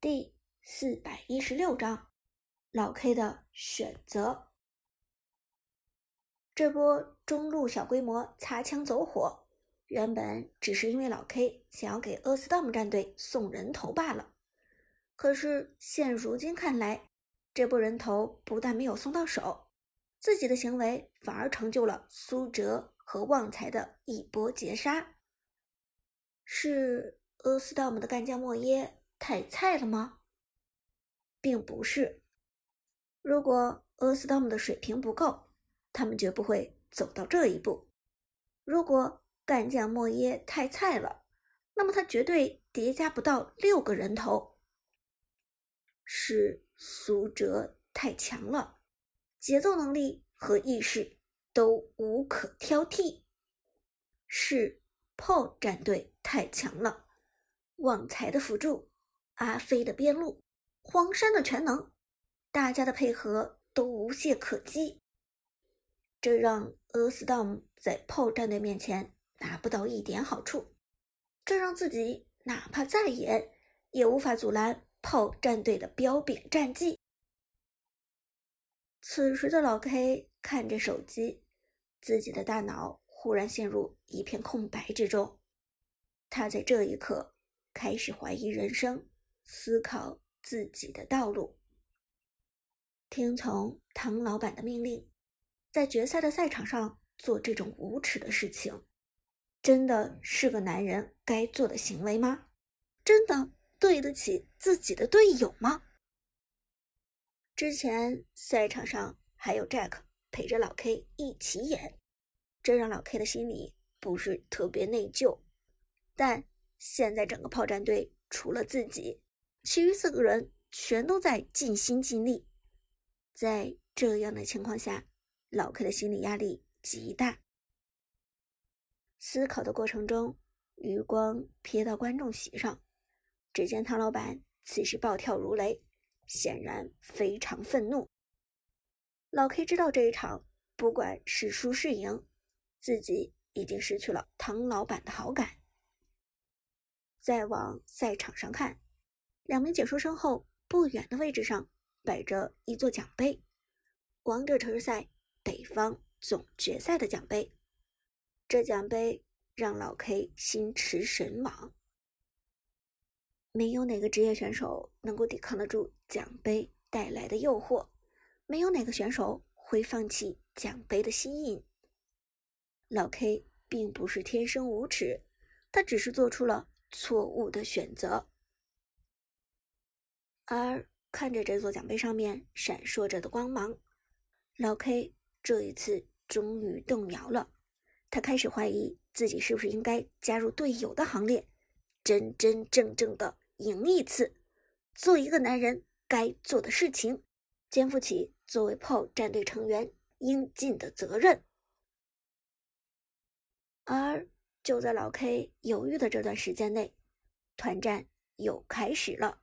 第四百一十六章，老 K 的选择。这波中路小规模擦枪走火，原本只是因为老 K 想要给 a s t o m 战队送人头罢了。可是现如今看来，这波人头不但没有送到手，自己的行为反而成就了苏哲和旺财的一波截杀。是 a s t o m 的干将莫耶。太菜了吗？并不是。如果阿斯汤姆的水平不够，他们绝不会走到这一步。如果干将莫耶太菜了，那么他绝对叠加不到六个人头。是苏哲太强了，节奏能力和意识都无可挑剔。是炮战队太强了，旺财的辅助。阿飞的边路，黄山的全能，大家的配合都无懈可击，这让 A Storm 在炮战队面前拿不到一点好处，这让自己哪怕再野，也无法阻拦炮战队的彪炳战绩。此时的老 K 看着手机，自己的大脑忽然陷入一片空白之中，他在这一刻开始怀疑人生。思考自己的道路，听从唐老板的命令，在决赛的赛场上做这种无耻的事情，真的是个男人该做的行为吗？真的对得起自己的队友吗？之前赛场上还有 Jack 陪着老 K 一起演，这让老 K 的心里不是特别内疚，但现在整个炮战队除了自己。其余四个人全都在尽心尽力，在这样的情况下，老 K 的心理压力极大。思考的过程中，余光瞥到观众席上，只见唐老板此时暴跳如雷，显然非常愤怒。老 K 知道这一场不管是输是赢，自己已经失去了唐老板的好感。再往赛场上看。两名解说身后不远的位置上摆着一座奖杯，王者城市赛北方总决赛的奖杯。这奖杯让老 K 心驰神往。没有哪个职业选手能够抵抗得住奖杯带来的诱惑，没有哪个选手会放弃奖杯的吸引。老 K 并不是天生无耻，他只是做出了错误的选择。而看着这座奖杯上面闪烁着的光芒，老 K 这一次终于动摇了。他开始怀疑自己是不是应该加入队友的行列，真真正正的赢一次，做一个男人该做的事情，肩负起作为炮战队成员应尽的责任。而就在老 K 犹豫的这段时间内，团战又开始了。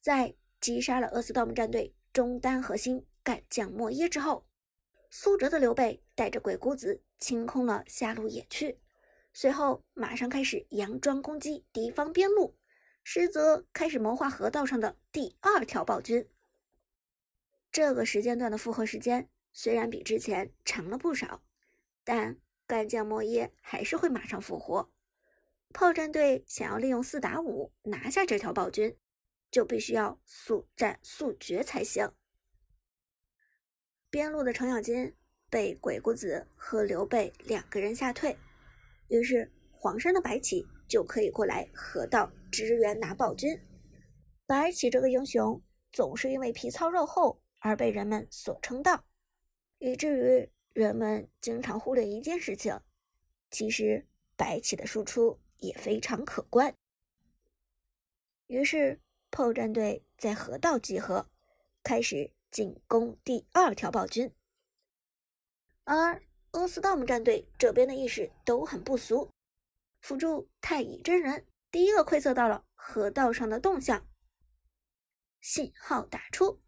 在击杀了厄斯道姆战队中单核心干将莫耶之后，苏哲的刘备带着鬼谷子清空了下路野区，随后马上开始佯装攻击敌方边路，实则开始谋划河道上的第二条暴君。这个时间段的复活时间虽然比之前长了不少，但干将莫耶还是会马上复活。炮战队想要利用四打五拿下这条暴君。就必须要速战速决才行。边路的程咬金被鬼谷子和刘备两个人吓退，于是黄山的白起就可以过来河道支援拿暴君。白起这个英雄总是因为皮糙肉厚而被人们所称道，以至于人们经常忽略一件事情：其实白起的输出也非常可观。于是。炮战队在河道集合，开始进攻第二条暴君。而阿斯道姆战队这边的意识都很不俗，辅助太乙真人第一个窥测到了河道上的动向，信号打出，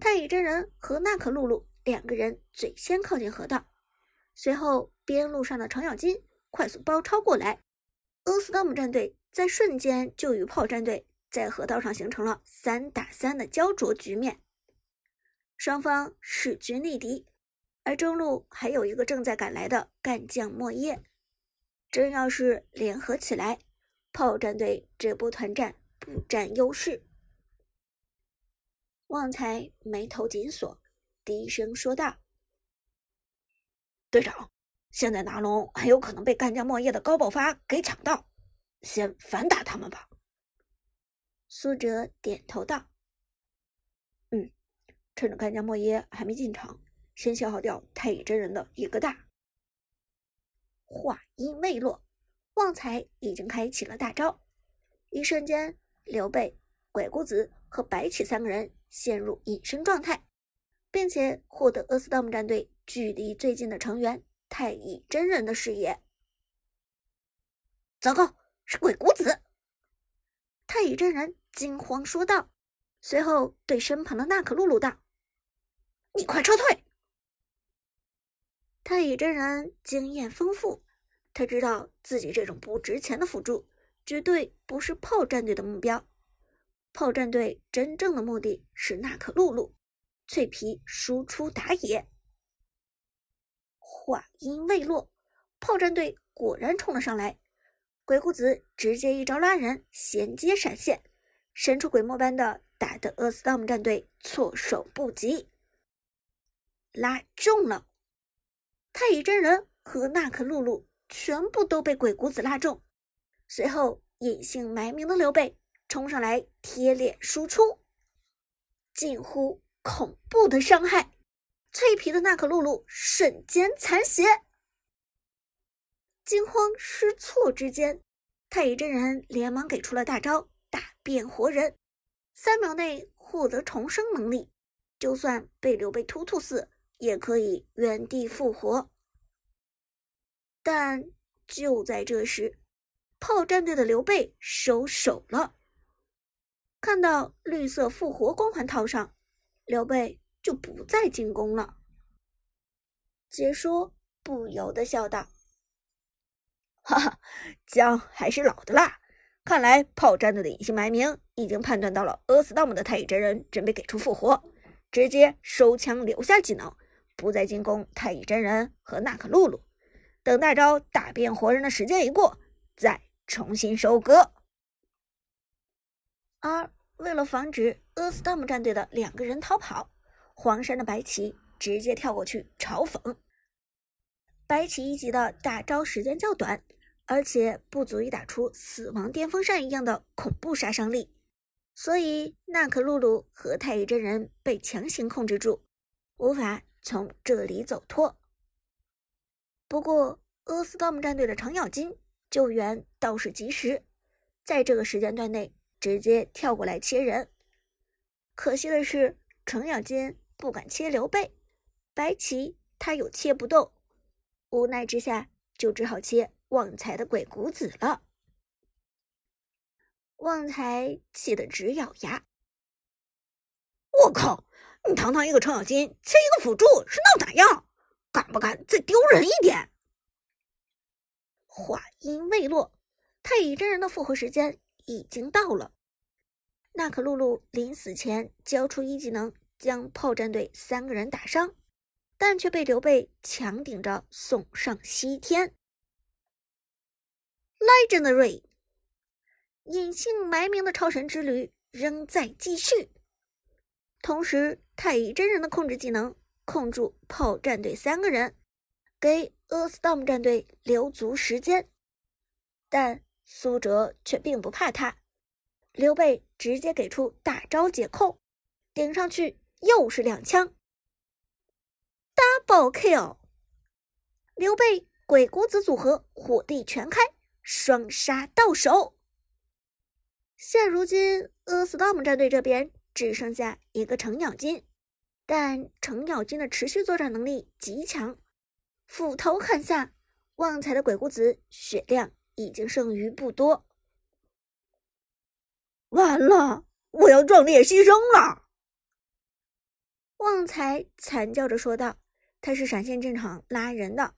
太乙真人和娜可露露两个人最先靠近河道，随后边路上的程咬金快速包抄过来，阿斯道姆战队在瞬间就与炮战队。在河道上形成了三打三的焦灼局面，双方势均力敌。而中路还有一个正在赶来的干将莫邪，真要是联合起来，炮战队这波团战不占优势。旺财眉头紧锁，低声说道：“队长，现在拿龙很有可能被干将莫邪的高爆发给抢到，先反打他们吧。”苏哲点头道：“嗯，趁着干将莫邪还没进场，先消耗掉太乙真人的一个大。”话音未落，旺财已经开启了大招，一瞬间，刘备、鬼谷子和白起三个人陷入隐身状态，并且获得阿斯道姆战队距离最近的成员太乙真人的视野。糟糕，是鬼谷子！太乙真人。惊慌说道，随后对身旁的娜可露露道：“你快撤退！”太乙真人经验丰富，他知道自己这种不值钱的辅助绝对不是炮战队的目标。炮战队真正的目的是娜可露露，脆皮输出打野。话音未落，炮战队果然冲了上来，鬼谷子直接一招拉人，衔接闪现。神出鬼没般的打得厄斯道姆战队措手不及，拉中了！太乙真人和娜可露露全部都被鬼谷子拉中。随后，隐姓埋名的刘备冲上来贴脸输出，近乎恐怖的伤害。脆皮的娜可露露瞬间残血，惊慌失措之间，太乙真人连忙给出了大招。大变活人，三秒内获得重生能力，就算被刘备突突死，也可以原地复活。但就在这时，炮战队的刘备收手了。看到绿色复活光环套上，刘备就不再进攻了。解说不由得笑道：“哈哈，姜还是老的辣。”看来炮战队的隐姓埋名已经判断到了阿斯道姆的太乙真人准备给出复活，直接收枪留下技能，不再进攻太乙真人和娜可露露。等大招打变活人的时间一过，再重新收割。而为了防止阿斯道姆战队的两个人逃跑，黄山的白起直接跳过去嘲讽。白起一级的大招时间较短。而且不足以打出死亡电风扇一样的恐怖杀伤力，所以娜可露露和太乙真人被强行控制住，无法从这里走脱。不过，阿斯道姆战队的程咬金救援倒是及时，在这个时间段内直接跳过来切人。可惜的是，程咬金不敢切刘备，白起他又切不动，无奈之下就只好切。旺财的鬼谷子了，旺财气得直咬牙。我靠！你堂堂一个程咬金，切一个辅助是闹哪样？敢不敢再丢人一点？话音未落，太乙真人的复活时间已经到了。娜可露露临死前交出一技能，将炮战队三个人打伤，但却被刘备强顶着送上西天。Legendary，隐姓埋名的超神之旅仍在继续。同时，太乙真人的控制技能控住炮战队三个人，给 A Storm 战队留足时间。但苏哲却并不怕他，刘备直接给出大招解控，顶上去又是两枪暴 Kill。刘备鬼谷子组合火力全开。双杀到手。现如今，阿斯道姆战队这边只剩下一个程咬金，但程咬金的持续作战能力极强，斧头砍下，旺财的鬼谷子血量已经剩余不多。完了，我要壮烈牺牲了！旺财惨叫着说道：“他是闪现进场拉人的，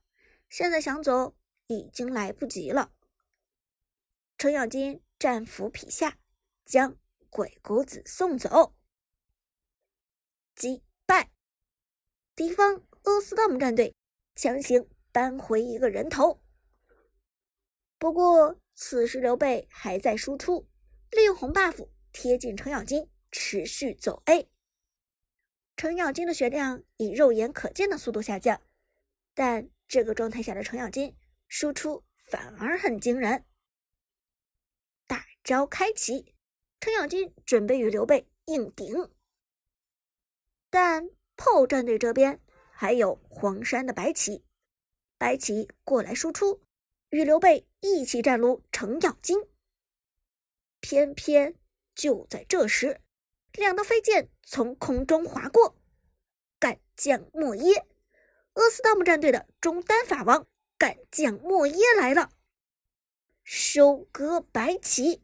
现在想走已经来不及了。”程咬金战斧劈下，将鬼谷子送走。击败敌方阿斯道姆战队，强行扳回一个人头。不过此时刘备还在输出，利用红 buff 贴近程咬金，持续走 A。程咬金的血量以肉眼可见的速度下降，但这个状态下的程咬金输出反而很惊人。大招开启，程咬金准备与刘备硬顶，但炮战队这边还有黄山的白起，白起过来输出。与刘备一起战撸程咬金，偏偏就在这时，两道飞剑从空中划过，干将莫邪，阿斯道姆战队的中单法王干将莫邪来了，收割白起，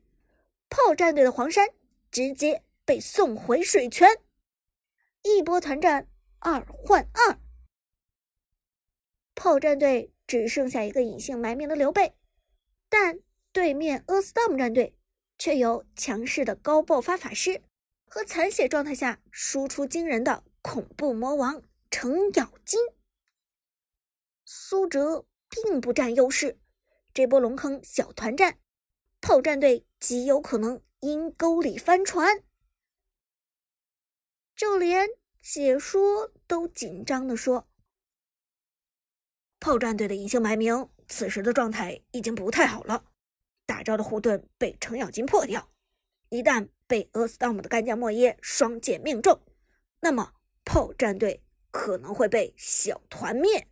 炮战队的黄山直接被送回水泉，一波团战二换二，炮战队。只剩下一个隐姓埋名的刘备，但对面阿斯道姆战队却有强势的高爆发法师和残血状态下输出惊人的恐怖魔王程咬金。苏哲并不占优势，这波龙坑小团战，炮战队极有可能阴沟里翻船。就连解说都紧张的说。炮战队的隐姓埋名，此时的状态已经不太好了。大招的护盾被程咬金破掉，一旦被阿斯当姆的干将莫邪双剑命中，那么炮战队可能会被小团灭。